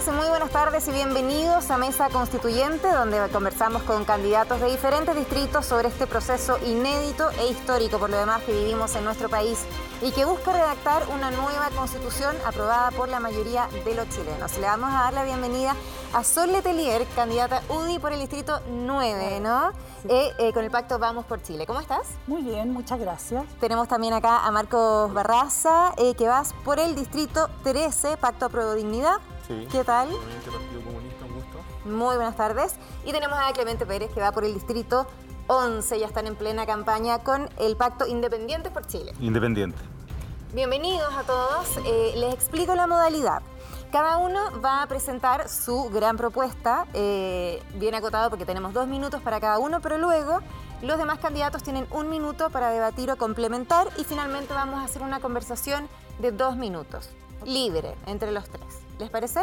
tardes, muy buenas tardes y bienvenidos a Mesa Constituyente, donde conversamos con candidatos de diferentes distritos sobre este proceso inédito e histórico, por lo demás, que vivimos en nuestro país y que busca redactar una nueva constitución aprobada por la mayoría de los chilenos. Le vamos a dar la bienvenida a Sol Letelier, candidata UDI por el distrito 9, ¿no? Eh, eh, con el pacto Vamos por Chile. ¿Cómo estás? Muy bien, muchas gracias. Tenemos también acá a Marcos Barraza, eh, que vas por el distrito 13, Pacto Apruebo Dignidad. Sí. ¿Qué tal? Partido Comunista, un gusto. Muy buenas tardes. Y tenemos a Clemente Pérez, que va por el distrito 11. Ya están en plena campaña con el Pacto Independientes por Chile. Independiente. Bienvenidos a todos. Eh, les explico la modalidad. Cada uno va a presentar su gran propuesta, eh, bien acotado porque tenemos dos minutos para cada uno, pero luego los demás candidatos tienen un minuto para debatir o complementar y finalmente vamos a hacer una conversación de dos minutos, libre entre los tres. ¿Les parece?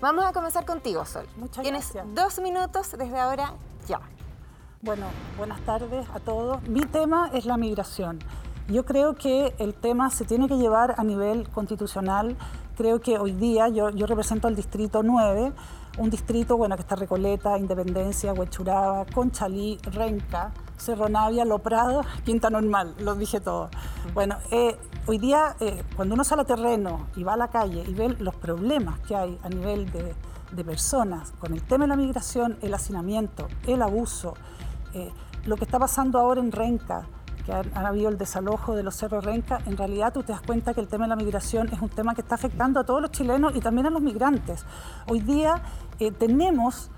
Vamos a comenzar contigo, Sol. Muchas Tienes gracias. dos minutos desde ahora ya. Bueno, buenas tardes a todos. Mi tema es la migración. Yo creo que el tema se tiene que llevar a nivel constitucional. Creo que hoy día yo, yo represento al distrito 9, un distrito bueno, que está Recoleta, Independencia, Huechuraba, Conchalí, Renca, Cerro Navia, Lo Prado, Quinta Normal, lo dije todo. Bueno, eh, hoy día eh, cuando uno sale a terreno y va a la calle y ve los problemas que hay a nivel de, personas con el tema de la migración, el hacinamiento, el abuso, eh, lo que está pasando ahora en Renca, que ha, ha, habido el desalojo de los cerros Renca, en realidad tú te das cuenta que el tema de la migración es un tema que está afectando a todos los chilenos y también a los migrantes. Hoy día tenemos,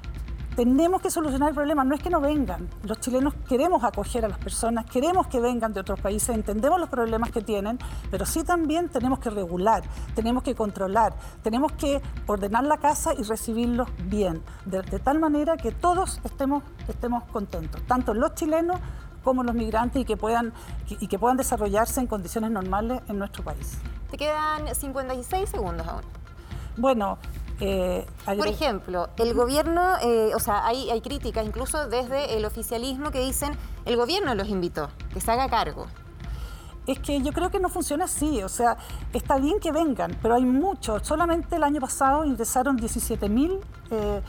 tenemos que solucionar el problema, no es que no vengan, los chilenos queremos acoger a las personas, queremos que vengan de otros países, entendemos los problemas que tienen, pero sí también tenemos que regular, tenemos que controlar, tenemos que ordenar la casa y recibirlos bien, de, de tal manera que todos estemos, estemos contentos, tanto los chilenos como los migrantes y que puedan y que puedan desarrollarse en condiciones normales en nuestro país. Te quedan 56 segundos aún. Bueno, eh, por ejemplo, el gobierno, eh, o sea, hay, hay críticas incluso desde el oficialismo que dicen el gobierno los invitó, que se haga cargo. Es que yo creo que no funciona así, o sea, está bien que vengan, pero hay muchos. Solamente el año pasado ingresaron 17 mil eh,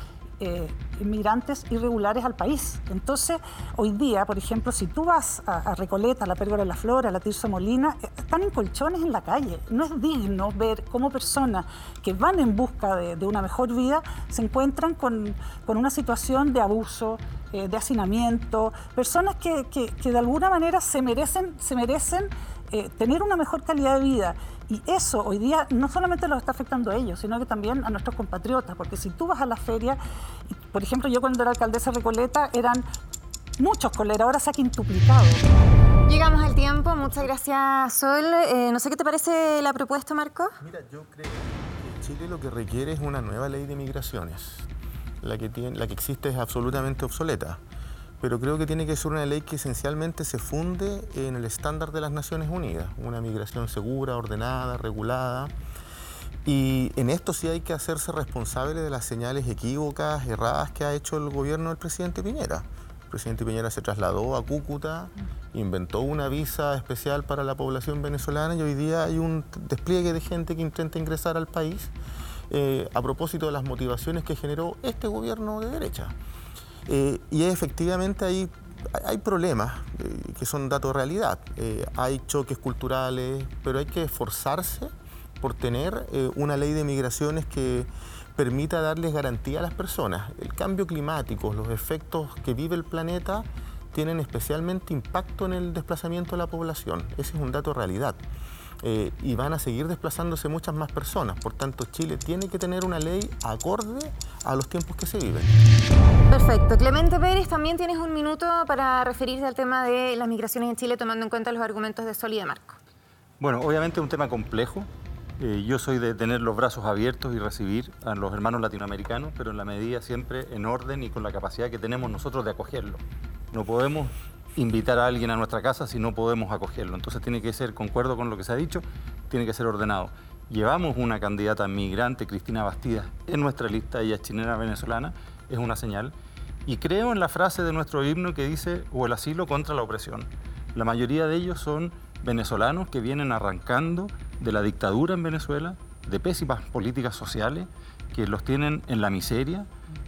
eh, inmigrantes irregulares al país. Entonces, hoy día, por ejemplo, si tú vas a, Recoleta, a la Pérgola de la Flora, a la Tirso Molina, eh, están en colchones en la calle. No es digno ver cómo personas que van en busca de, de una mejor vida se encuentran con, con una situación de abuso, eh, de hacinamiento, personas que, que, que, de alguna manera se merecen, se merecen eh, tener una mejor calidad de vida. Y eso hoy día no solamente los está afectando a ellos, sino que también a nuestros compatriotas, porque si tú vas a la feria, por ejemplo, yo cuando era alcaldesa de Recoleta eran muchos coleras, ahora se ha quintuplicado. Llegamos al tiempo, muchas gracias Sol. Eh, no sé qué te parece la propuesta, Marco. Mira, yo creo que Chile lo que requiere es una nueva ley de migraciones. La que, tiene, la que existe es absolutamente obsoleta pero creo que tiene que ser una ley que esencialmente se funde en el estándar de las Naciones Unidas, una migración segura, ordenada, regulada. Y en esto sí hay que hacerse responsable de las señales equívocas, erradas que ha hecho el gobierno del presidente Piñera. El presidente Piñera se trasladó a Cúcuta, inventó una visa especial para la población venezolana y hoy día hay un despliegue de gente que intenta ingresar al país eh, a propósito de las motivaciones que generó este gobierno de derecha. Eh, y efectivamente hay, hay problemas eh, que son datos de realidad. Eh, hay choques culturales, pero hay que esforzarse por tener una ley de migraciones que permita darles garantía a las personas. El cambio climático, los efectos que vive el planeta tienen especialmente impacto en el desplazamiento de la población. Ese es un dato de realidad. Eh, y van a seguir desplazándose muchas más personas. Por tanto, Chile tiene que tener una ley acorde a los tiempos que se viven. Perfecto. Clemente Pérez, también tienes un minuto para referirse al tema de las migraciones en Chile, tomando en cuenta los argumentos de Sol y de Marco. Bueno, obviamente es un tema complejo. Eh, yo soy de tener los brazos abiertos y recibir a los hermanos latinoamericanos, pero en la medida siempre en orden y con la capacidad que tenemos nosotros de acogerlo. No podemos invitar a alguien a nuestra casa si no podemos acogerlo. Entonces tiene que ser, concuerdo con lo que se ha dicho, tiene que ser ordenado. Llevamos una candidata migrante, Cristina Bastidas, en nuestra lista, ella es chilena venezolana, es una señal. Y creo en la frase de nuestro himno que dice, o el asilo contra la opresión. La mayoría de ellos son venezolanos que vienen arrancando de la dictadura en Venezuela, de pésimas políticas sociales que los tienen en la miseria,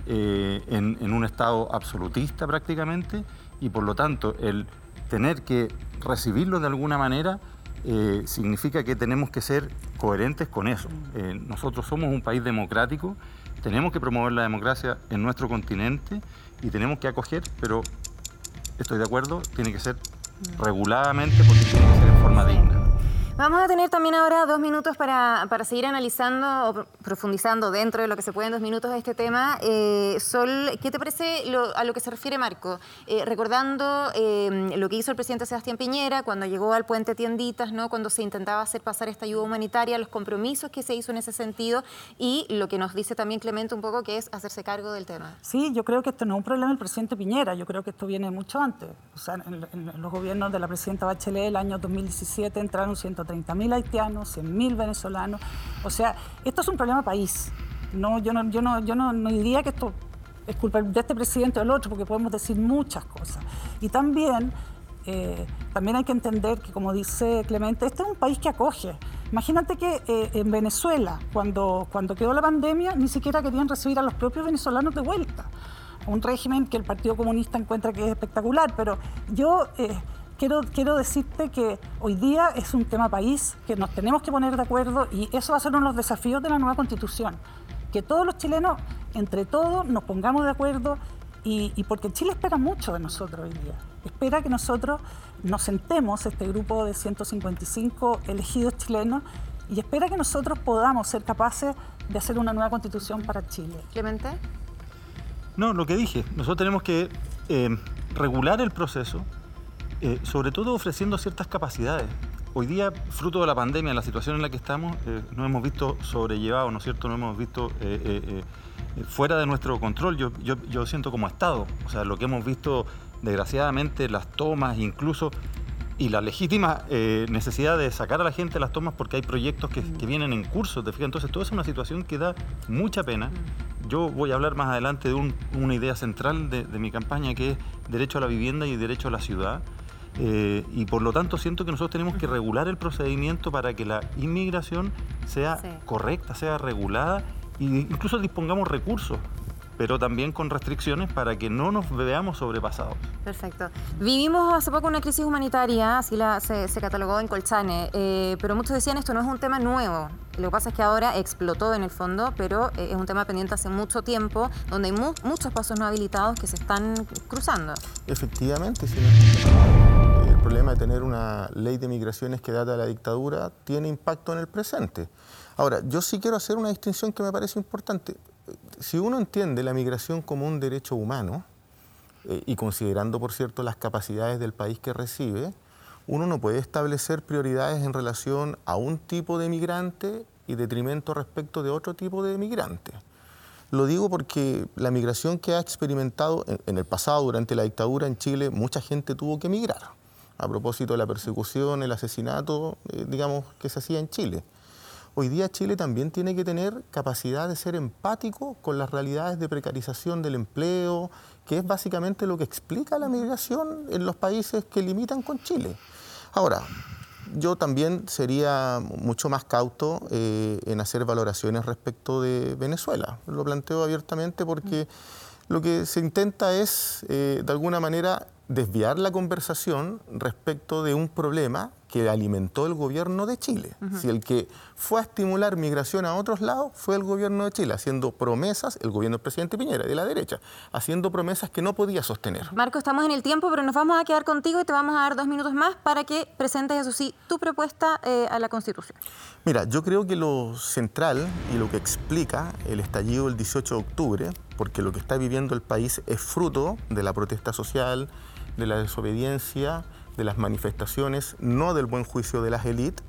eh, en, un estado absolutista prácticamente, y por lo tanto el tener que recibirlos de alguna manera eh, significa que tenemos que ser coherentes con eso. Eh, nosotros somos un país democrático, tenemos que promover la democracia en nuestro continente y tenemos que acoger, pero estoy de acuerdo, tiene que ser reguladamente porque tiene que ser en forma digna. Vamos a tener también ahora dos minutos para, para, seguir analizando o profundizando dentro de lo que se puede en dos minutos este tema. Eh, Sol, ¿qué te parece a lo que se refiere Marco? Eh, recordando eh, lo que hizo el presidente Sebastián Piñera cuando llegó al puente Tienditas, ¿no? cuando se intentaba hacer pasar esta ayuda humanitaria, los compromisos que se hizo en ese sentido y lo que nos dice también Clemente un poco que es hacerse cargo del tema. Sí, yo creo que esto no es un problema del presidente Piñera, yo creo que esto viene mucho antes. O sea, en, en los gobiernos de la presidenta Bachelet el año 2017 entraron 130 30.000 haitianos, 100.000 venezolanos. O sea, esto es un problema país. No, yo no, yo no, yo no, diría que esto es culpa de este presidente o del otro, porque podemos decir muchas cosas. Y también, eh, también hay que entender que, como dice Clemente, este es un país que acoge. Imagínate que eh, en Venezuela, cuando, cuando quedó la pandemia, ni siquiera querían recibir a los propios venezolanos de vuelta. Un régimen que el Partido Comunista encuentra que es espectacular, pero yo... Eh, quiero, quiero decirte que hoy día es un tema país, que nos tenemos que poner de acuerdo y eso va a ser uno de los desafíos de la nueva constitución. Que todos los chilenos, entre todos, nos pongamos de acuerdo y, porque Chile espera mucho de nosotros hoy día. Espera que nosotros nos sentemos, este grupo de 155 elegidos chilenos, y espera que nosotros podamos ser capaces de hacer una nueva constitución para Chile. Clemente. No, lo que dije, nosotros tenemos que eh, regular el proceso, eh, sobre todo ofreciendo ciertas capacidades. Hoy día, fruto de la pandemia, la situación en la que estamos, eh, nos hemos visto sobrellevados, ¿no es cierto? Nos hemos visto eh, fuera de nuestro control, yo, yo, yo, siento como Estado. O sea, lo que hemos visto, desgraciadamente, las tomas, incluso, y la legítima necesidad de sacar a la gente las tomas porque hay proyectos que, vienen en curso, ¿te fijas? Entonces, toda es una situación que da mucha pena. Yo voy a hablar más adelante de una idea central de mi campaña, que es derecho a la vivienda y derecho a la ciudad. Eh, y por lo tanto siento que nosotros tenemos que regular el procedimiento para que la inmigración sea correcta, sea regulada e incluso dispongamos recursos pero también con restricciones para que no nos veamos sobrepasados. Perfecto. Vivimos hace poco una crisis humanitaria, así la, se, catalogó en Colchane, eh, pero muchos decían esto no es un tema nuevo. Lo que pasa es que ahora explotó en el fondo, pero eh, es un tema pendiente hace mucho tiempo, donde hay muchos pasos no habilitados que se están cruzando. Efectivamente, sí. Problema de tener una ley de migraciones que data de la dictadura tiene impacto en el presente. Ahora, yo sí quiero hacer una distinción que me parece importante si uno entiende la migración como un derecho humano, eh, y considerando, por cierto, las capacidades del país que recibe, uno no puede establecer prioridades en relación a un tipo de migrante y detrimento respecto de otro tipo de migrante. Lo digo porque la migración que ha experimentado en, el pasado, durante la dictadura en Chile, mucha gente tuvo que emigrar, a propósito de la persecución, el asesinato, eh, digamos, que se hacía en Chile. Hoy día Chile también tiene que tener capacidad de ser empático con las realidades de precarización del empleo, que es básicamente lo que explica la migración en los países que limitan con Chile. Ahora, yo también sería mucho más cauto eh, en hacer valoraciones respecto de Venezuela. Lo planteo abiertamente porque lo que se intenta es, eh, de alguna manera, desviar la conversación respecto de un problema que alimentó el gobierno de Chile. Si el que fue a estimular migración a otros lados fue el gobierno de Chile, haciendo promesas, el gobierno del presidente Piñera, de la derecha, haciendo promesas que no podía sostener. Marco, estamos en el tiempo, pero nos vamos a quedar contigo y te vamos a dar dos minutos más para que presentes, eso sí, tu propuesta eh, a la Constitución. Mira, yo creo que lo central y lo que explica el estallido del 18 de octubre, porque lo que está viviendo el país es fruto de la protesta social, de la desobediencia, de las manifestaciones, no del buen juicio de las élites,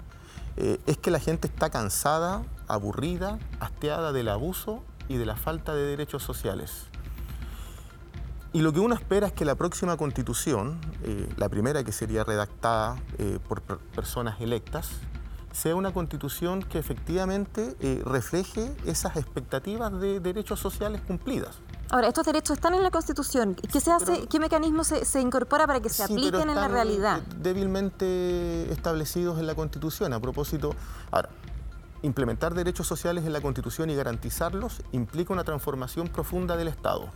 eh, es que la gente está cansada, aburrida, hastiada del abuso y de la falta de derechos sociales. Y lo que uno espera es que la próxima constitución, eh, la primera que sería redactada eh, por personas electas, sea una constitución que efectivamente refleje esas expectativas de derechos sociales cumplidas. Ahora, estos derechos están en la Constitución. ¿Qué se hace? ¿Qué mecanismo se, incorpora para que se apliquen en la realidad? Débilmente establecidos en la Constitución. A propósito, ahora, implementar derechos sociales en la Constitución y garantizarlos implica una transformación profunda del Estado.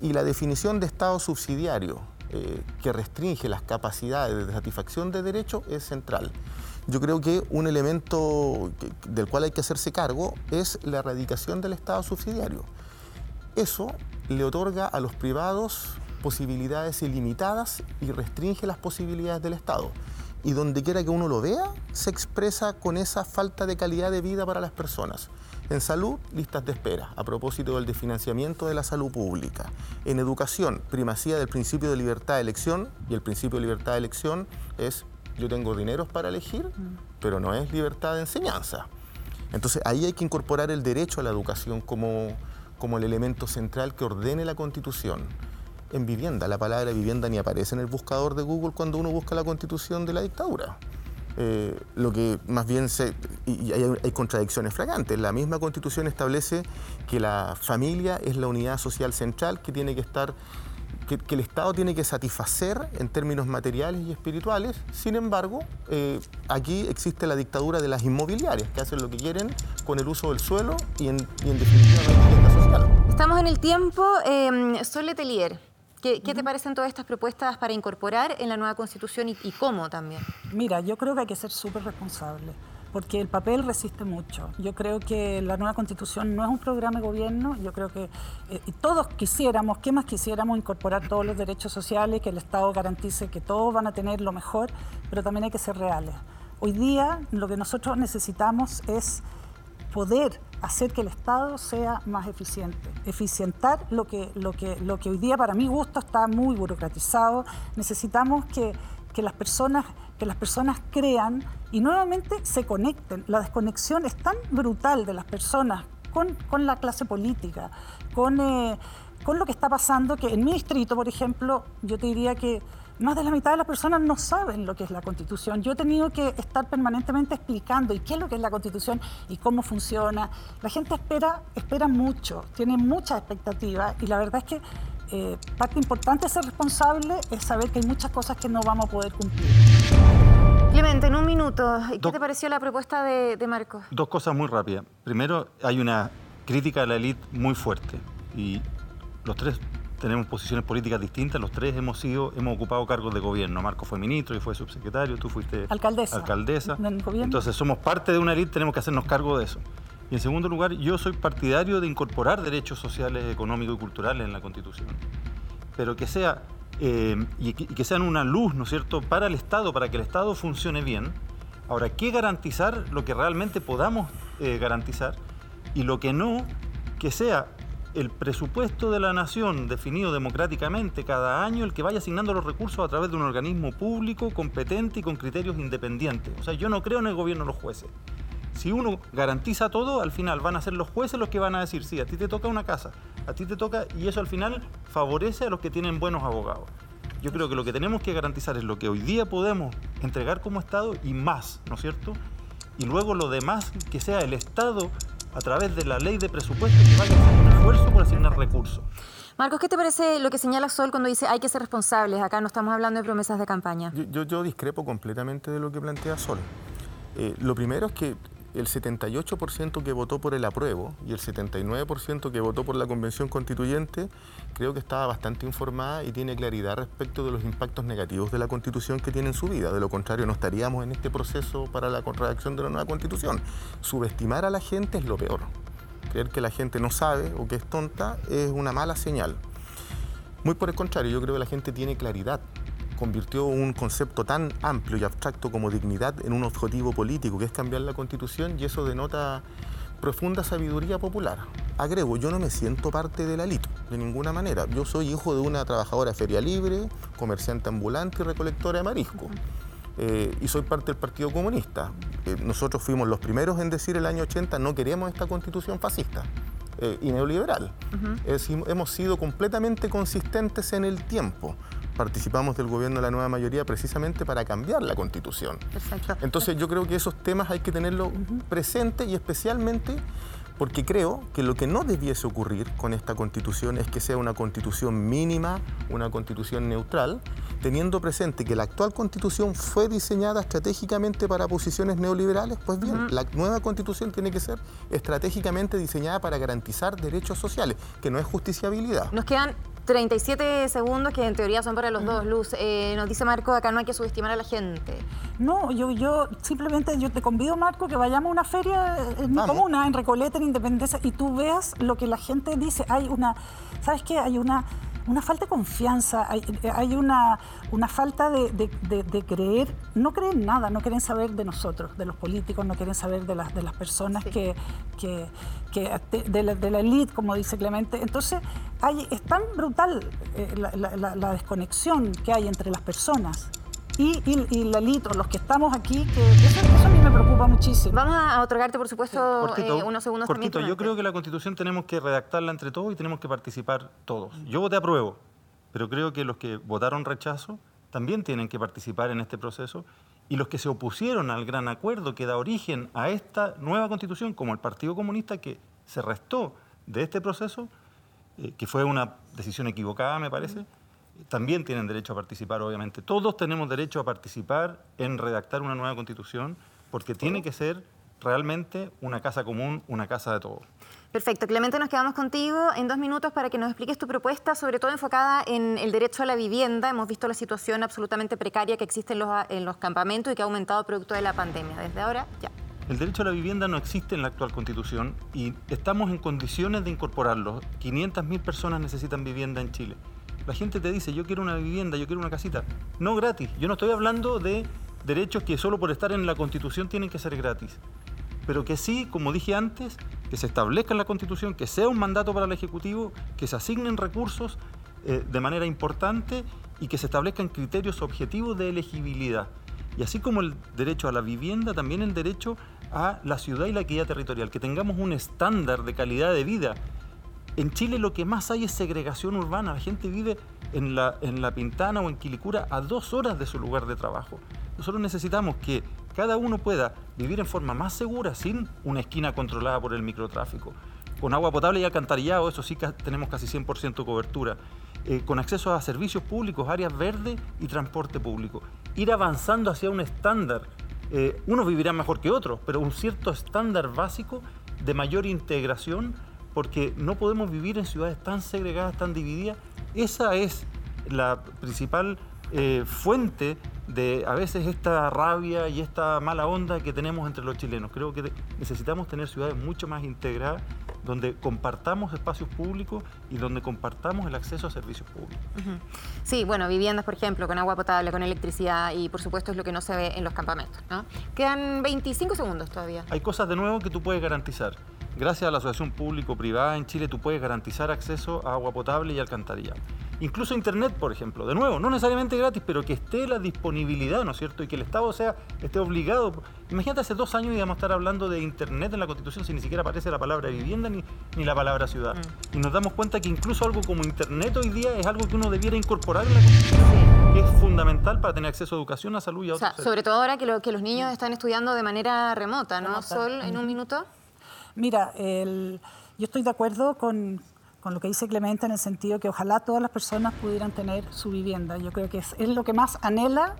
Y la definición de Estado subsidiario eh, que restringe las capacidades de satisfacción de derechos es central. Yo creo que un elemento del cual hay que hacerse cargo es la erradicación del Estado subsidiario. Eso le otorga a los privados posibilidades ilimitadas y restringe las posibilidades del Estado y donde quiera que uno lo vea, se expresa con esa falta de calidad de vida para las personas. En salud, listas de espera, a propósito del desfinanciamiento de la salud pública. En educación, primacía del principio de libertad de elección, y el principio de libertad de elección es yo tengo dineros para elegir, pero no es libertad de enseñanza. Entonces ahí hay que incorporar el derecho a la educación como, como el elemento central que ordene la Constitución en vivienda. La palabra vivienda ni aparece en el buscador de Google cuando uno busca la constitución de la dictadura. Eh, lo que más bien se, y hay, contradicciones fragantes. La misma constitución establece que la familia es la unidad social central que tiene que estar, que, el Estado tiene que satisfacer en términos materiales y espirituales. Sin embargo, eh, aquí existe la dictadura de las inmobiliarias que hacen lo que quieren con el uso del suelo y en, definitiva la vivienda social. Estamos en el tiempo. Eh, Sol Letelier. ¿Qué, te parecen todas estas propuestas para incorporar en la nueva constitución y, cómo también? Mira, yo creo que hay que ser súper responsable porque el papel resiste mucho. Yo creo que la nueva constitución no es un programa de gobierno, yo creo que eh, todos quisiéramos, ¿qué más quisiéramos? Incorporar todos los derechos sociales, que el Estado garantice que todos van a tener lo mejor, pero también hay que ser reales. Hoy día lo que nosotros necesitamos es poder hacer que el Estado sea más eficiente, eficientar lo que, lo que, lo que hoy día para mi gusto está muy burocratizado. Necesitamos que, las personas, que las personas crean y nuevamente se conecten. La desconexión es tan brutal de las personas con, la clase política, con, eh, con lo que está pasando, que en mi distrito, por ejemplo, yo te diría que más de la mitad de las personas no saben lo que es la Constitución. Yo he tenido que estar permanentemente explicando y qué es lo que es la Constitución y cómo funciona. La gente espera, espera mucho, tiene muchas expectativas y la verdad es que eh, parte importante de ser responsable es saber que hay muchas cosas que no vamos a poder cumplir. Clemente, en un minuto, ¿qué te pareció la propuesta de, de Marcos? Dos cosas muy rápidas. Primero, hay una crítica a la élite muy fuerte y los tres tenemos posiciones políticas distintas, los tres hemos sido, hemos ocupado cargos de gobierno. Marco fue ministro y fue subsecretario, tú fuiste alcaldesa. alcaldesa. Entonces somos parte de una élite, tenemos que hacernos cargo de eso. En segundo lugar, yo soy partidario de incorporar derechos sociales, económicos y culturales en la Constitución. Pero que sea eh, y, que, sean una luz, ¿no es cierto?, para el Estado, para que el Estado funcione bien. Ahora, ¿qué garantizar? Lo que realmente podamos eh, garantizar y lo que no, que sea el presupuesto de la nación definido democráticamente cada año el que vaya asignando los recursos a través de un organismo público, competente y con criterios independientes. O sea, yo no creo en el gobierno de los jueces. Si uno garantiza todo, al final van a ser los jueces los que van a decir, sí, a ti te toca una casa, a ti te toca, y eso al final favorece a los que tienen buenos abogados. Yo creo que lo que tenemos que garantizar es lo que hoy día podemos entregar como Estado y más, ¿no es cierto? Y luego lo demás, que sea el Estado a través de la ley de presupuesto que vaya a hacer un esfuerzo por asignar recursos. Marcos, ¿qué te parece lo que señala Sol cuando dice hay que ser responsables? Acá no estamos hablando de promesas de campaña. Yo, discrepo completamente de lo que plantea Sol. Eh, lo primero es que el 78% que votó por el apruebo y el 79% que votó por la convención constituyente creo que estaba bastante informada y tiene claridad respecto de los impactos negativos de la constitución que tiene en su vida. De lo contrario, no estaríamos en este proceso para la redacción de la nueva constitución. Subestimar a la gente es lo peor. Creer que la gente no sabe o que es tonta es una mala señal. Muy por el contrario, yo creo que la gente tiene claridad convirtió un concepto tan amplio y abstracto como dignidad en un objetivo político, que es cambiar la constitución, y eso denota profunda sabiduría popular. Agrego, yo no me siento parte del alito, de ninguna manera. Yo soy hijo de una trabajadora feria libre, comerciante ambulante y recolectora de marisco. Eh, y soy parte del Partido Comunista. Eh, nosotros fuimos los primeros en decir el año 80 no queremos esta constitución fascista eh, y neoliberal. hemos sido completamente consistentes en el tiempo participamos del gobierno de la nueva mayoría precisamente para cambiar la constitución. Entonces yo creo que esos temas hay que tenerlo presente y especialmente porque creo que lo que no debiese ocurrir con esta constitución es que sea una constitución mínima, una constitución neutral, teniendo presente que la actual constitución fue diseñada estratégicamente para posiciones neoliberales, pues bien, la nueva constitución tiene que ser estratégicamente diseñada para garantizar derechos sociales, que no es justiciabilidad. Nos quedan 37 segundos que en teoría son para los dos, Luz. Eh, nos dice Marco, acá no hay que subestimar a la gente. No, yo, yo simplemente yo te convido, Marco, que vayamos a una feria en mi comuna, en Recoleta, en Independencia, y tú veas lo que la gente dice. Hay una, ¿sabes qué? Hay una una falta de confianza, hay, una, una, falta de, creer, no creen nada, no quieren saber de nosotros, de los políticos, no quieren saber de las, de las personas que, que, de, la, de élite, como dice Clemente. Entonces, hay, es tan brutal eh, la desconexión que hay entre las personas y, y, la los que estamos aquí, que eso, a mí me preocupa muchísimo. Vamos a otorgarte, por supuesto, eh, unos segundos cortito, Yo creo que la Constitución tenemos que redactarla entre todos y tenemos que participar todos. Yo voté apruebo, pero creo que los que votaron rechazo también tienen que participar en este proceso y los que se opusieron al gran acuerdo que da origen a esta nueva Constitución, como el Partido Comunista que se restó de este proceso, eh, que fue una decisión equivocada, me parece, también tienen derecho a participar, obviamente. Todos tenemos derecho a participar en redactar una nueva constitución, porque tiene que ser realmente una casa común, una casa de todos. Perfecto. Clemente, nos quedamos contigo en dos minutos para que nos expliques tu propuesta, sobre todo enfocada en el derecho a la vivienda. Hemos visto la situación absolutamente precaria que existe en los, en los campamentos y que ha aumentado producto de la pandemia. Desde ahora, ya. El derecho a la vivienda no existe en la actual constitución y estamos en condiciones de incorporarlo. 500.000 personas necesitan vivienda en Chile. La gente te dice, yo quiero una vivienda, yo quiero una casita. No gratis. Yo no estoy hablando de derechos que solo por estar en la Constitución tienen que ser gratis. Pero que sí, como dije antes, que se establezca en la Constitución, que sea un mandato para el Ejecutivo, que se asignen recursos eh, de manera importante y que se establezcan criterios objetivos de elegibilidad. Y así como el derecho a la vivienda, también el derecho a la ciudad y la equidad territorial, que tengamos un estándar de calidad de vida en Chile lo que más hay es segregación urbana. La gente vive en la, en la Pintana o en Quilicura a dos horas de su lugar de trabajo. Nosotros necesitamos que cada uno pueda vivir en forma más segura, sin una esquina controlada por el microtráfico. Con agua potable y alcantarillado, eso sí tenemos casi 100% cobertura. Eh, con acceso a servicios públicos, áreas verdes y transporte público. Ir avanzando hacia un estándar. Eh, unos vivirán mejor que otros, pero un cierto estándar básico de mayor integración porque no podemos vivir en ciudades tan segregadas, tan divididas. Esa es la principal eh, fuente de a veces esta rabia y esta mala onda que tenemos entre los chilenos. Creo que necesitamos tener ciudades mucho más integradas donde compartamos espacios públicos y donde compartamos el acceso a servicios públicos. Sí, bueno, viviendas, por ejemplo, con agua potable, con electricidad y por supuesto es lo que no se ve en los campamentos. Quedan 25 segundos todavía. Hay cosas de nuevo que tú puedes garantizar. Gracias a la asociación público-privada en Chile tú puedes garantizar acceso a agua potable y alcantarillado. Incluso Internet, por ejemplo, de nuevo, no necesariamente gratis, pero que esté la disponibilidad, ¿no es cierto? Y que el Estado sea, esté obligado. Imagínate, hace dos años íbamos a estar hablando de Internet en la Constitución si ni siquiera aparece la palabra vivienda ni, ni la palabra ciudad. Mm. Y nos damos cuenta que incluso algo como Internet hoy día es algo que uno debiera incorporar en la Constitución, que es fundamental para tener acceso a educación, a salud y a otros Sobre todo ahora que, lo, que los niños están estudiando de manera remota, ¿no? Sol, en un minuto. Mira, el, yo estoy de acuerdo con, con, lo que dice Clemente en el sentido que ojalá todas las personas pudieran tener su vivienda. Yo creo que es, es lo que más anhela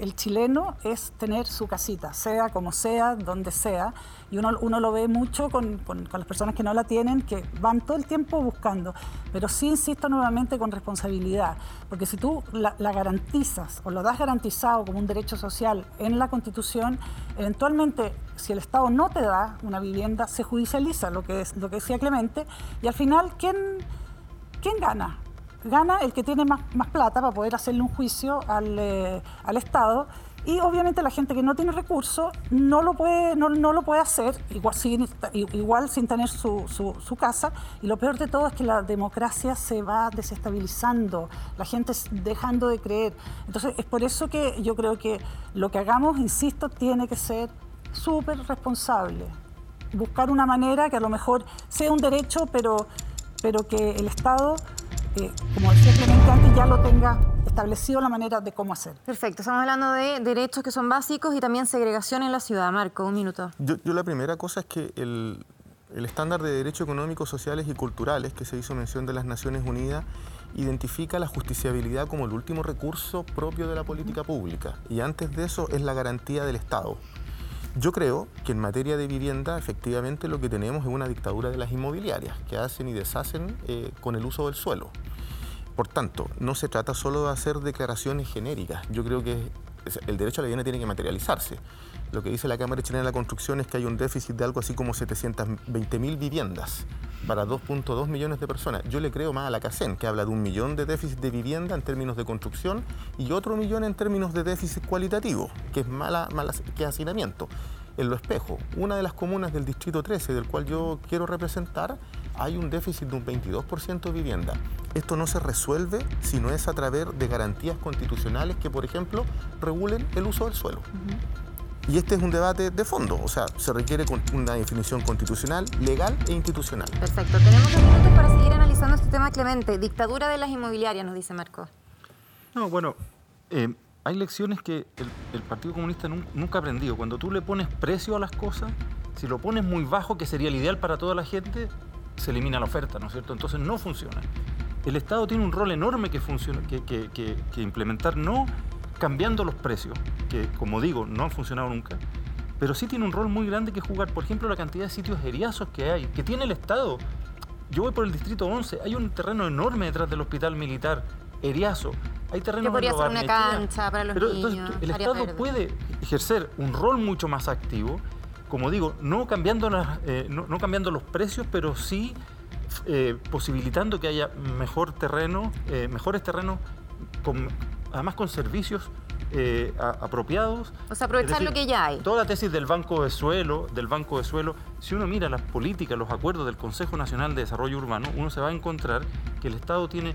el chileno, es tener su casita, sea como sea, donde sea y uno, uno lo ve mucho con, con, las personas que no la tienen, que van todo el tiempo buscando, pero sí insisto nuevamente con responsabilidad, porque si tú la, garantizas o lo das garantizado como un derecho social en la Constitución, eventualmente si el Estado no te da una vivienda, se judicializa, lo que, es, lo que decía Clemente, y al final, ¿quién, quién gana? Gana el que tiene más, más plata para poder hacerle un juicio al, eh, al Estado y obviamente la gente que no tiene recursos no lo puede, no, no lo puede hacer, igual sin, igual sin tener su, su, casa. Y lo peor de todo es que la democracia se va desestabilizando, la gente dejando de creer. Entonces es por eso que yo creo que lo que hagamos, insisto, tiene que ser súper responsable. Buscar una manera que a lo mejor sea un derecho, pero, pero que el Estado, eh, como decía Clemente antes, ya lo tenga establecido la manera de cómo hacer. Perfecto, estamos hablando de derechos que son básicos y también segregación en la ciudad. Marco, un minuto. Yo, la primera cosa es que El estándar de derechos económicos, sociales y culturales que se hizo mención de las Naciones Unidas identifica la justiciabilidad como el último recurso propio de la política pública y antes de eso es la garantía del Estado. Yo creo que en materia de vivienda efectivamente lo que tenemos es una dictadura de las inmobiliarias que hacen y deshacen eh, con el uso del suelo. Por tanto, no se trata solo de hacer declaraciones genéricas. Yo creo que el derecho a la vivienda tiene que materializarse. Lo que dice la Cámara Chilena de la Construcción es que hay un déficit de algo así como 720 mil viviendas para 2.2 millones de personas. Yo le creo más a la CACEN, que habla de un millón de déficit de vivienda en términos de construcción y otro millón en términos de déficit cualitativo, que es mala, mala que hacinamiento. En Lo Espejo, una de las comunas del Distrito 13, del cual yo quiero representar, hay un déficit de un 22% de vivienda. Esto no se resuelve si no es a través de garantías constitucionales que, por ejemplo, regulen el uso del suelo. Y este es un debate de fondo, o sea, se requiere una definición constitucional, legal e institucional. Perfecto. Tenemos dos minutos para seguir analizando este tema, Clemente. Dictadura de las inmobiliarias, nos dice Marco. No, bueno, eh, hay lecciones que el, Partido Comunista nunca ha aprendido. Cuando tú le pones precio a las cosas, si lo pones muy bajo, que sería el ideal para toda la gente, se elimina la oferta, ¿no es cierto? Entonces no funciona. El Estado tiene un rol enorme que, funciona, que, que implementar, no cambiando los precios, que como digo, no han funcionado nunca, pero sí tiene un rol muy grande que jugar. Por ejemplo, la cantidad de sitios eriazos que hay, que tiene el Estado. Yo voy por el distrito 11, hay un terreno enorme detrás del hospital militar, eriazo. Hay terrenos que podría ser una cancha para los niños. el Estado puede ejercer un rol mucho más activo, como digo, no cambiando, eh, no, cambiando los precios, pero sí eh, posibilitando que haya mejor terreno, eh, mejores terrenos con además con servicios eh, apropiados. O sea, aprovechar lo que ya hay. Toda la tesis del Banco de Suelo, del Banco de Suelo, si uno mira las políticas, los acuerdos del Consejo Nacional de Desarrollo Urbano, uno se va a encontrar que el Estado tiene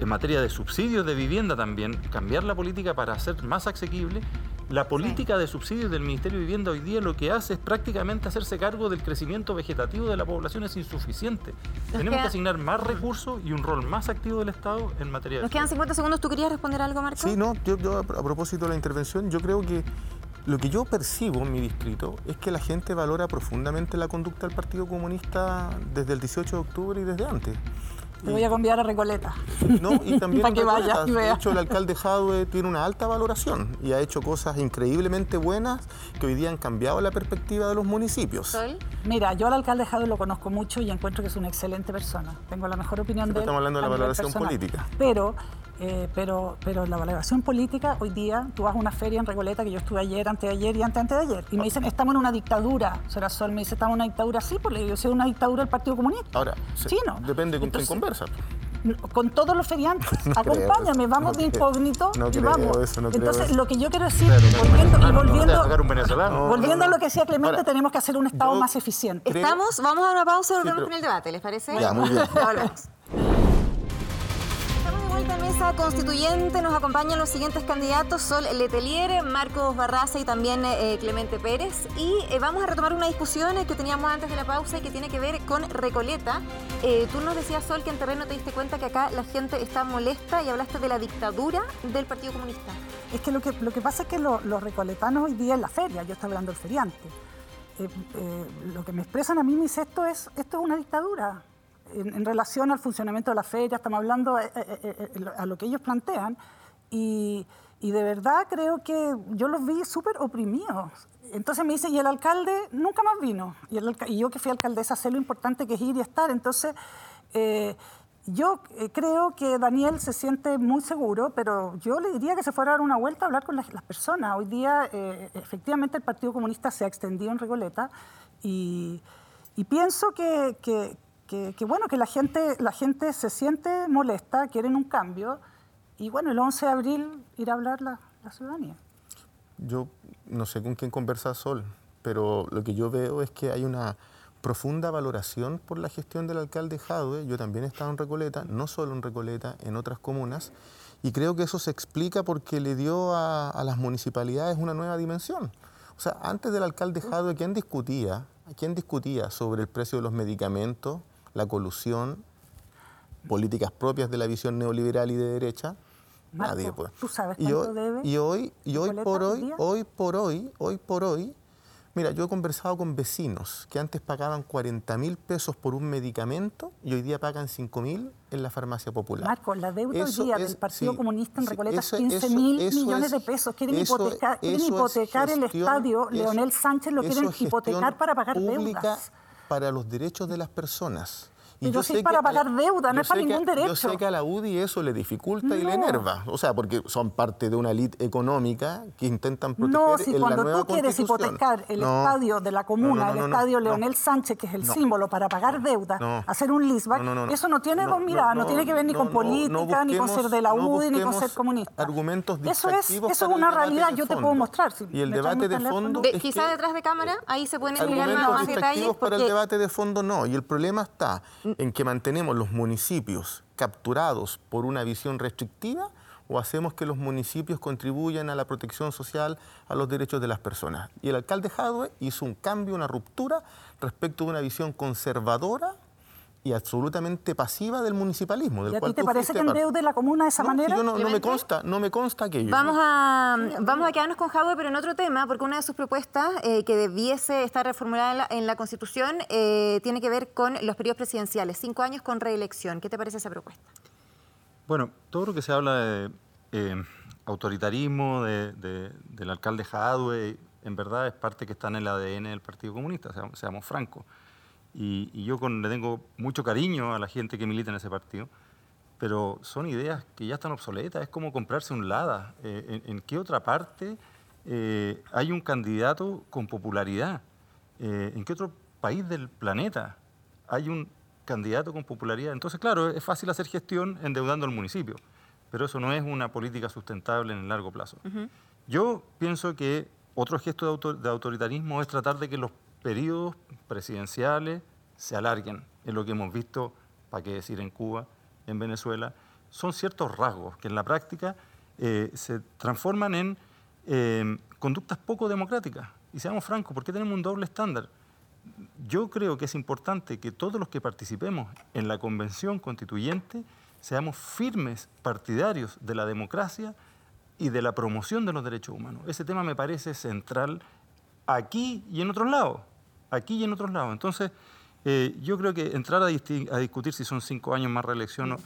en materia de subsidios de vivienda también, cambiar la política para hacer más asequible la política de subsidios del Ministerio de Vivienda hoy día lo que hace es prácticamente hacerse cargo del crecimiento vegetativo de la población es insuficiente. Tenemos que asignar más recursos y un rol más activo del Estado en materia de... Nos quedan 50 segundos. ¿Tú querías responder algo, Marco? Sí, no, yo, a propósito de la intervención, yo creo que lo que yo percibo en mi distrito es que la gente valora profundamente la conducta del Partido Comunista desde el 18 de octubre y desde antes. Te voy a cambiar a Recoleta. No, y también Para que vaya, De hecho, el alcalde Jadwe tiene una alta valoración y ha hecho cosas increíblemente buenas que hoy día han cambiado la perspectiva de los municipios. Mira, yo al alcalde Jadwe lo conozco mucho y encuentro que es una excelente persona. Tengo la mejor opinión de él. Estamos hablando de la valoración política. Pero eh, pero, pero la valoración política, hoy día, tú vas a una feria en Recoleta, que yo estuve ayer, antes de ayer y antes, antes de ayer, y me dicen, estamos en una dictadura. Sol me dice, estamos en una dictadura, sí, porque yo soy una dictadura del Partido Comunista. Ahora, sí, no. depende con quién conversa. Con todos los feriantes. Acompáñame, vamos de incógnito y vamos. Entonces, lo que yo quiero decir, volviendo, y volviendo, volviendo a lo que decía Clemente, tenemos que hacer un Estado más eficiente. Estamos, vamos a una pausa y volvemos con el debate, ¿les parece? Ya, muy bien. Constituyente nos acompañan los siguientes candidatos, Sol Letelier, Marcos Barraza y también eh, Clemente Pérez. Y eh, vamos a retomar una discusión eh, que teníamos antes de la pausa y que tiene que ver con Recoleta. tú nos decías, Sol, que en terreno te diste cuenta que acá la gente está molesta y hablaste de la dictadura del Partido Comunista. Es que lo que, pasa es que los recoletanos hoy día en la feria, yo estoy hablando del feriante, lo que me expresan a mí mis esto es, esto es una dictadura en, relación al funcionamiento de la feria, estamos hablando eh, eh, eh, a lo que ellos plantean, y, de verdad creo que yo los vi súper oprimidos. Entonces me dice, y el alcalde nunca más vino, y, y, yo que fui alcaldesa sé lo importante que es ir y estar, entonces... yo creo que Daniel se siente muy seguro, pero yo le diría que se fuera a dar una vuelta a hablar con las, personas. Hoy día, efectivamente, el Partido Comunista se ha extendido en Regoleta y, pienso que, que, bueno, que la gente, la gente se siente molesta, quieren un cambio, y bueno, el 11 de abril ir a hablar la, la ciudadanía. Yo no sé con quién conversa Sol, pero lo que yo veo es que hay una profunda valoración por la gestión del alcalde Jadwe. Yo también he estado en Recoleta, no solo en Recoleta, en otras comunas, y creo que eso se explica porque le dio a, a las municipalidades una nueva dimensión. O sea, antes del alcalde Jadwe, ¿quién discutía? ¿Quién discutía sobre el precio de los medicamentos? La colusión, políticas propias de la visión neoliberal y de derecha. nadie puede. ¿Tú sabes cuánto y hoy, debe? Y hoy, y hoy por hoy, hoy por hoy, hoy por hoy, Mira, yo he conversado con vecinos que antes pagaban 40 mil pesos por un medicamento y hoy día pagan 5 mil en la farmacia popular. Marco, la deuda hoy día del Partido Comunista en Recoleta es 15 mil millones de pesos. Quieren hipotecar, quieren hipotecar el estadio Leonel Sánchez, lo quieren hipotecar para pagar deudas. Para los derechos de las personas. Y yo sé para pagar deuda, no es para ningún derecho. Yo sé que a la UDI eso le dificulta y le enerva. O sea, porque son parte de una élite económica que intentan proteger No, si cuando tú quieres hipotecar el estadio de la comuna, el estadio Leonel Sánchez, que es el símbolo para pagar deuda, hacer un leaseback, eso no tiene dos miradas, no, tiene que ver ni con política, ni con ser de la UDI, ni con ser comunista. Argumentos eso es, eso es una realidad, yo te puedo mostrar. y el debate de fondo. quizá detrás de cámara, ahí se pueden explicar más detalles. Para el debate de fondo no, y el problema está en que mantenemos los municipios capturados por una visión restrictiva o hacemos que los municipios contribuyan a la protección social, a los derechos de las personas. Y el alcalde Jadwe hizo un cambio, una ruptura respecto a una visión conservadora y absolutamente pasiva del municipalismo. Del ¿Y a ti te parece que endeude la comuna de esa manera? no, me consta, no me consta que Vamos a, vamos a quedarnos con Jadwe, pero en otro tema, porque una de sus propuestas eh, que debiese estar reformulada en la, Constitución eh, tiene que ver con los periodos presidenciales, cinco años con reelección. ¿Qué te parece esa propuesta? Bueno, todo lo que se habla de eh, autoritarismo del alcalde Jadwe, en verdad es parte que está en el ADN del Partido Comunista, seamos francos. Y, yo le tengo mucho cariño a la gente que milita en ese partido, pero son ideas que ya están obsoletas. Es como comprarse un Lada. Eh, en, qué otra parte eh, hay un candidato con popularidad? Eh, ¿En qué otro país del planeta hay un candidato con popularidad? Entonces, claro, es fácil hacer gestión endeudando al municipio, pero eso no es una política sustentable en el largo plazo. Yo pienso que otro gesto de autoritarismo es tratar de que los periodos presidenciales se alarguen. Es lo que hemos visto, para qué decir, en Cuba, en Venezuela. Son ciertos rasgos que en la práctica eh, se transforman en em, conductas poco democráticas. Y seamos francos, ¿por qué tenemos un doble estándar? Yo creo que es importante que todos los que participemos en la convención constituyente seamos firmes partidarios de la democracia y de la promoción de los derechos humanos. Ese tema me parece central aquí y en otros lados aquí y en otros lados. Entonces, eh, yo creo que entrar a, discutir si son cinco años más reelección,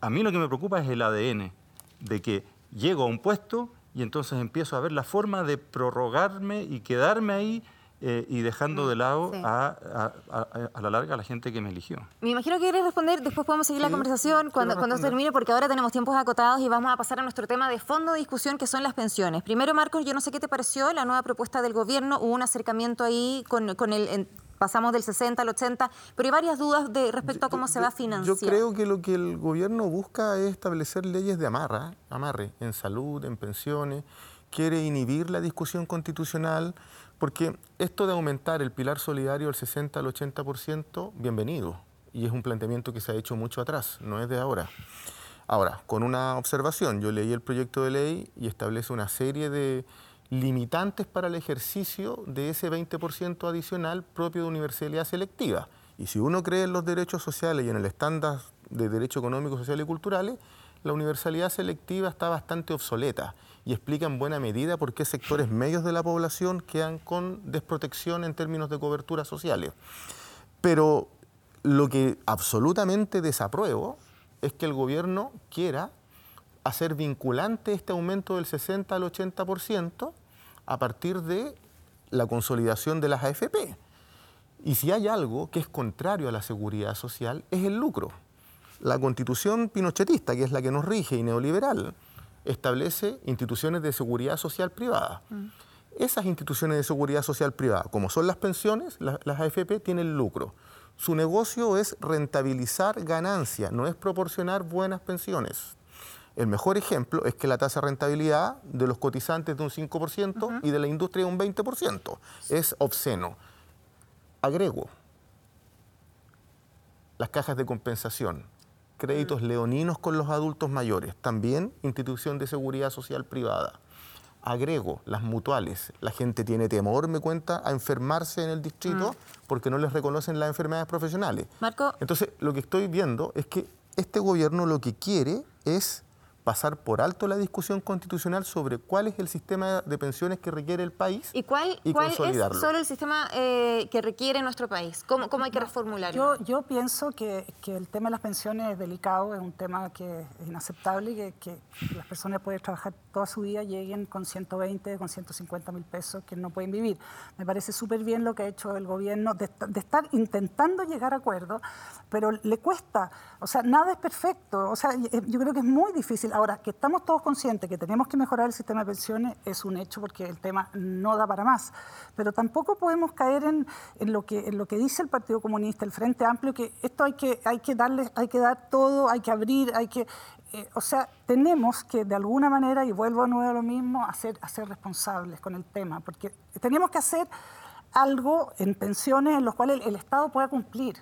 a mí lo que me preocupa es el ADN, de que llego a un puesto y entonces empiezo a ver la forma de prorrogarme y quedarme ahí eh, y dejando de lado a, la larga a la gente que me eligió. Me imagino que quieres responder, después podemos seguir la conversación cuando, cuando termine, porque ahora tenemos tiempos acotados y vamos a pasar a nuestro tema de fondo de discusión, que son las pensiones. Primero, Marcos, yo no sé qué te pareció la nueva propuesta del gobierno, hubo un acercamiento ahí con, con el... pasamos del 60 al 80, pero hay varias dudas de respecto a cómo se va a financiar. Yo creo que lo que el gobierno busca es establecer leyes de amarra, amarre en salud, en pensiones, quiere inhibir la discusión constitucional, porque esto de aumentar el pilar solidario del 60 al 80%, bienvenido. Y es un planteamiento que se ha hecho mucho atrás, no es de ahora. Ahora, con una observación, yo leí el proyecto de ley y establece una serie de limitantes para el ejercicio de ese 20% adicional propio de universalidad selectiva. Y si uno cree en los derechos sociales y en el estándar de derechos económicos, sociales y culturales, la universalidad selectiva está bastante obsoleta y explica en buena medida por qué sectores medios de la población quedan con desprotección en términos de cobertura sociales. Pero lo que absolutamente desapruebo es que el gobierno quiera hacer vinculante este aumento del 60 al 80% a partir de la consolidación de las AFP. Y si hay algo que es contrario a la seguridad social, es el lucro. La constitución pinochetista, que es la que nos rige y neoliberal, establece instituciones de seguridad social privada. Mm. Esas instituciones de seguridad social privada, como son las pensiones, las AFP, tienen lucro. Su negocio es rentabilizar ganancias, no es proporcionar buenas pensiones. El mejor ejemplo es que la tasa de rentabilidad de los cotizantes de un 5% y de la industria de un 20%. Es obsceno. Agrego las cajas de compensación, créditos leoninos con los adultos mayores, también institución de seguridad social privada. Agrego las mutuales. La gente tiene temor, me cuenta, a enfermarse en el distrito mm. porque no les reconocen las enfermedades profesionales. Marco. Entonces, lo que estoy viendo es que este gobierno lo que quiere es pasar por alto la discusión constitucional sobre cuál es el sistema de pensiones que requiere el país y cuál, cuál es solo el sistema eh, que requiere nuestro país. ¿Cómo, cómo hay que reformularlo? Yo, yo pienso que, que, el tema de las pensiones es delicado, es un tema que es inaceptable y que, que las personas pueden trabajar toda su vida, lleguen con 120, con 150 mil pesos, que no pueden vivir. Me parece súper bien lo que ha hecho el gobierno de, de estar intentando llegar a acuerdos, pero le cuesta, o sea, nada es perfecto, o sea, yo creo que es muy difícil Ahora, que estamos todos conscientes que tenemos que mejorar el sistema de pensiones es un hecho porque el tema no da para más. Pero tampoco podemos caer en, lo, que, en lo que dice el Partido Comunista, el Frente Amplio, que esto hay que, hay que, darle, hay que dar todo, hay que abrir, hay que... Eh, o sea, tenemos que de alguna manera, y vuelvo a nuevo a lo mismo, hacer, hacer responsables con el tema, porque tenemos que hacer algo en pensiones en los cuales el, el Estado pueda cumplir.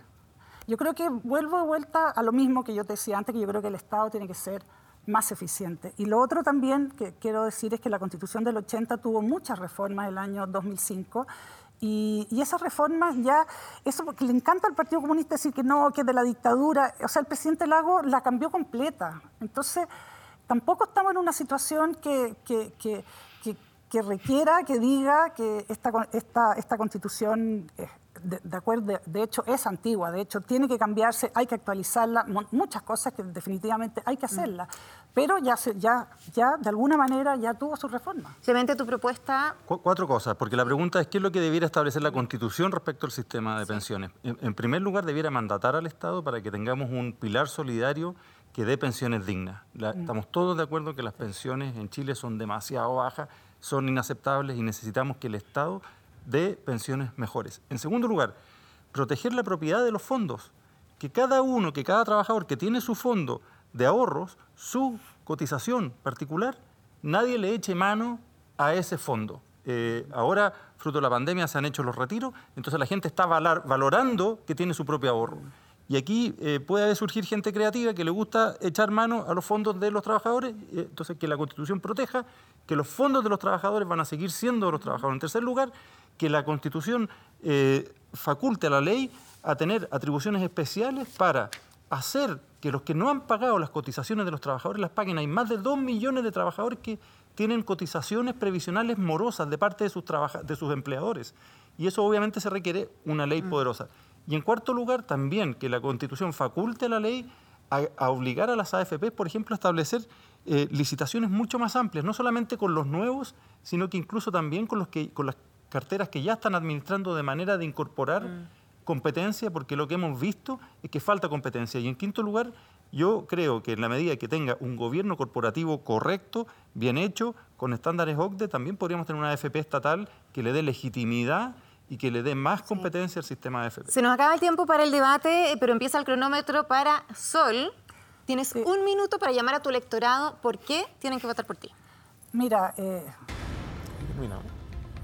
Yo creo que vuelvo de vuelta a lo mismo que yo te decía antes, que yo creo que el Estado tiene que ser más eficiente. Y lo otro también que quiero decir es que la Constitución del 80 tuvo muchas reformas el año 2005 y, y, esas reformas ya, eso porque le encanta al Partido Comunista decir que no, que de la dictadura, o sea, el presidente Lago la cambió completa. Entonces, tampoco estamos en una situación que, que, que, que requiera, que diga que esta, esta, esta constitución de, acuerdo, de, hecho es antigua, de hecho tiene que cambiarse, hay que actualizarla, muchas cosas que definitivamente hay que hacerlas, pero ya, ya, ya de alguna manera ya tuvo su reforma. Clemente, tu propuesta... cuatro cosas, porque la pregunta es qué es lo que debiera establecer la Constitución respecto al sistema de pensiones. En, primer lugar, debiera mandatar al Estado para que tengamos un pilar solidario que dé pensiones dignas. Mm. Estamos todos de acuerdo que las pensiones en Chile son demasiado bajas, son inaceptables y necesitamos que el Estado de pensiones mejores. En segundo lugar, proteger la propiedad de los fondos. Que cada uno, que cada trabajador que tiene su fondo de ahorros, su cotización particular, nadie le eche mano a ese fondo. Eh, ahora, fruto de la pandemia, se han hecho los retiros, entonces la gente está valorando que tiene su propio ahorro. Y aquí eh, puede surgir gente creativa que le gusta echar mano a los fondos de los trabajadores, eh, entonces que la Constitución proteja que los fondos de los trabajadores van a seguir siendo de los trabajadores. En tercer lugar, que la Constitución eh, faculte a la ley a tener atribuciones especiales para hacer que los que no han pagado las cotizaciones de los trabajadores las paguen. Hay más de dos millones de trabajadores que tienen cotizaciones previsionales morosas de parte de sus, de sus empleadores. Y eso obviamente se requiere una ley mm. poderosa. Y en cuarto lugar, también que la Constitución faculte a la ley a, obligar a las AFP, por ejemplo, a establecer eh, licitaciones mucho más amplias, no solamente con los nuevos, sino que incluso también con, los que, con las carteras que ya están administrando de manera de incorporar mm. competencia, porque lo que hemos visto es que falta competencia. Y en quinto lugar, yo creo que en la medida que tenga un gobierno corporativo correcto, bien hecho, con estándares OCDE, también podríamos tener una AFP estatal que le dé legitimidad y que le dé más competencia al sistema de AFP. Se nos acaba el tiempo para el debate, pero empieza el cronómetro para Sol. Tienes un minuto para llamar a tu electorado. ¿Por qué tienen que votar por ti? Mira, eh,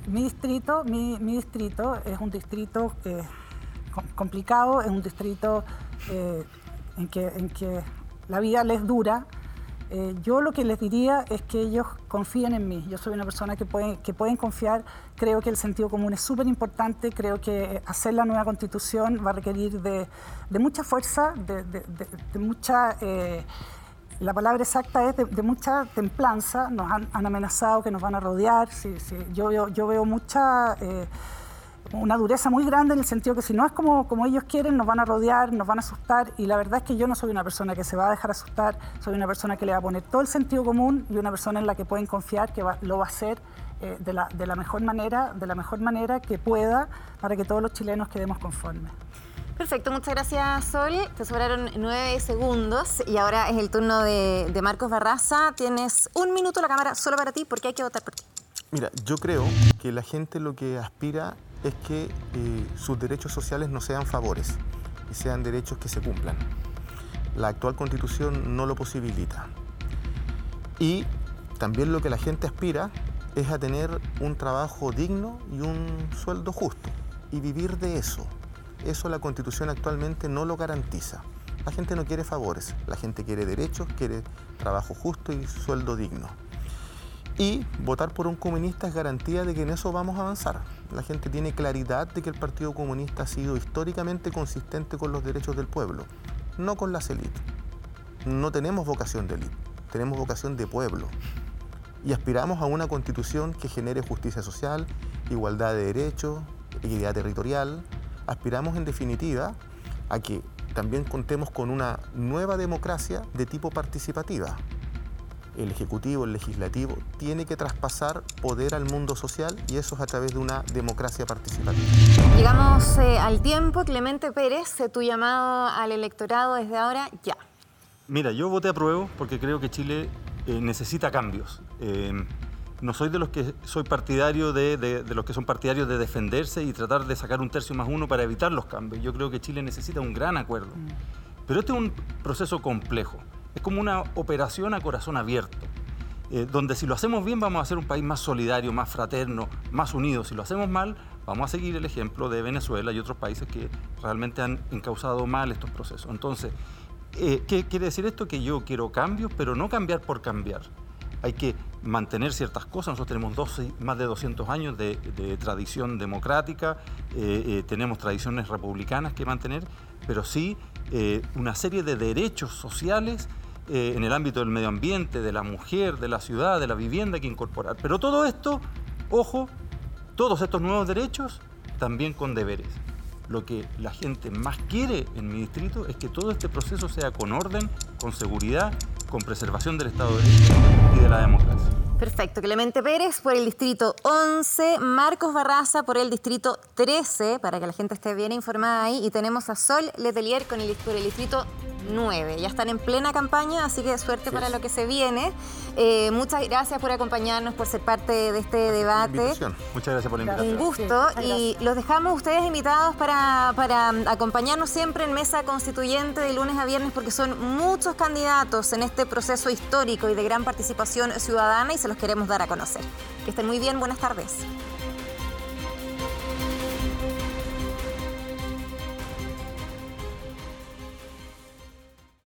mi distrito, mi, distrito es un distrito eh, complicado, es un distrito eh, en, que, en que la vida les dura. Eh, yo lo que les diría es que ellos confíen en mí. Yo soy una persona que, puede, que pueden confiar. Creo que el sentido común es súper importante. Creo que hacer la nueva constitución va a requerir de, mucha fuerza, de, de mucha la palabra exacta es de, mucha templanza, nos han, amenazado que nos van a rodear, Yo, veo, yo veo mucha, eh, una dureza muy grande en el sentido que si no es como, como ellos quieren, nos van a rodear, nos van a asustar y la verdad es que yo no soy una persona que se va a dejar asustar, soy una persona que le va a poner todo el sentido común y una persona en la que pueden confiar que lo va a hacer eh, de, la, de la mejor manera, de la mejor manera que pueda para que todos los chilenos quedemos conformes. Perfecto, muchas gracias Sol. Te sobraron nueve segundos y ahora es el turno de, Marcos Barraza. Tienes un minuto la cámara solo para ti porque hay que votar por ti. Mira, yo creo que la gente lo que aspira es que eh, sus derechos sociales no sean favores y sean derechos que se cumplan. La actual constitución no lo posibilita. Y también lo que la gente aspira es a tener un trabajo digno y un sueldo justo y vivir de eso. Eso la constitución actualmente no lo garantiza. La gente no quiere favores, la gente quiere derechos, quiere trabajo justo y sueldo digno. Y votar por un comunista es garantía de que en eso vamos a avanzar. La gente tiene claridad de que el Partido Comunista ha sido históricamente consistente con los derechos del pueblo, no con las élites. No tenemos vocación de élite, tenemos vocación de pueblo y aspiramos a una constitución que genere justicia social, igualdad de derechos, equidad territorial. Aspiramos en definitiva a que también contemos con una nueva democracia de tipo participativa. El Ejecutivo, el Legislativo, tiene que traspasar poder al mundo social y eso es a través de una democracia participativa. Llegamos eh, al tiempo. Clemente Pérez, tu llamado al electorado desde ahora ya. Mira, yo voté a prueba porque creo que Chile eh, necesita cambios. Eh, no soy de los que soy partidario de, los que son partidarios de defenderse y tratar de sacar un tercio más uno para evitar los cambios. Yo creo que Chile necesita un gran acuerdo. Mm. Pero este es un proceso complejo. Es como una operación a corazón abierto. Eh, donde si lo hacemos bien vamos a ser un país más solidario, más fraterno, más unido. Si lo hacemos mal, vamos a seguir el ejemplo de Venezuela y otros países que realmente han encausado mal estos procesos. Entonces, eh, ¿qué quiere decir esto? Que yo quiero cambios, pero no cambiar por cambiar hay que mantener ciertas cosas. Nosotros tenemos más de 200 años de, tradición democrática, eh, tenemos tradiciones republicanas que mantener, pero sí eh, una serie de derechos sociales en el ámbito del medio ambiente, de la mujer, de la ciudad, de la vivienda que incorporar. Pero todo esto, ojo, todos estos nuevos derechos también con deberes. Lo que la gente más quiere en mi distrito es que todo este proceso sea con orden, con seguridad con preservación del Estado de Derecho y de la democracia. Perfecto. Clemente Pérez por el distrito 11, Marcos Barraza por el distrito 13, para que la gente esté bien informada ahí, y tenemos a Sol Letelier con el, por el distrito 9. Ya están en plena campaña, así que suerte para lo que se viene. Eh, muchas gracias por acompañarnos, por ser parte de este debate. Muchas gracias por la invitación. Un gusto y los dejamos ustedes invitados para, para acompañarnos siempre en Mesa Constituyente de lunes a viernes porque son muchos candidatos en este proceso histórico y de gran participación ciudadana y se los queremos dar a conocer. Que estén muy bien, buenas tardes.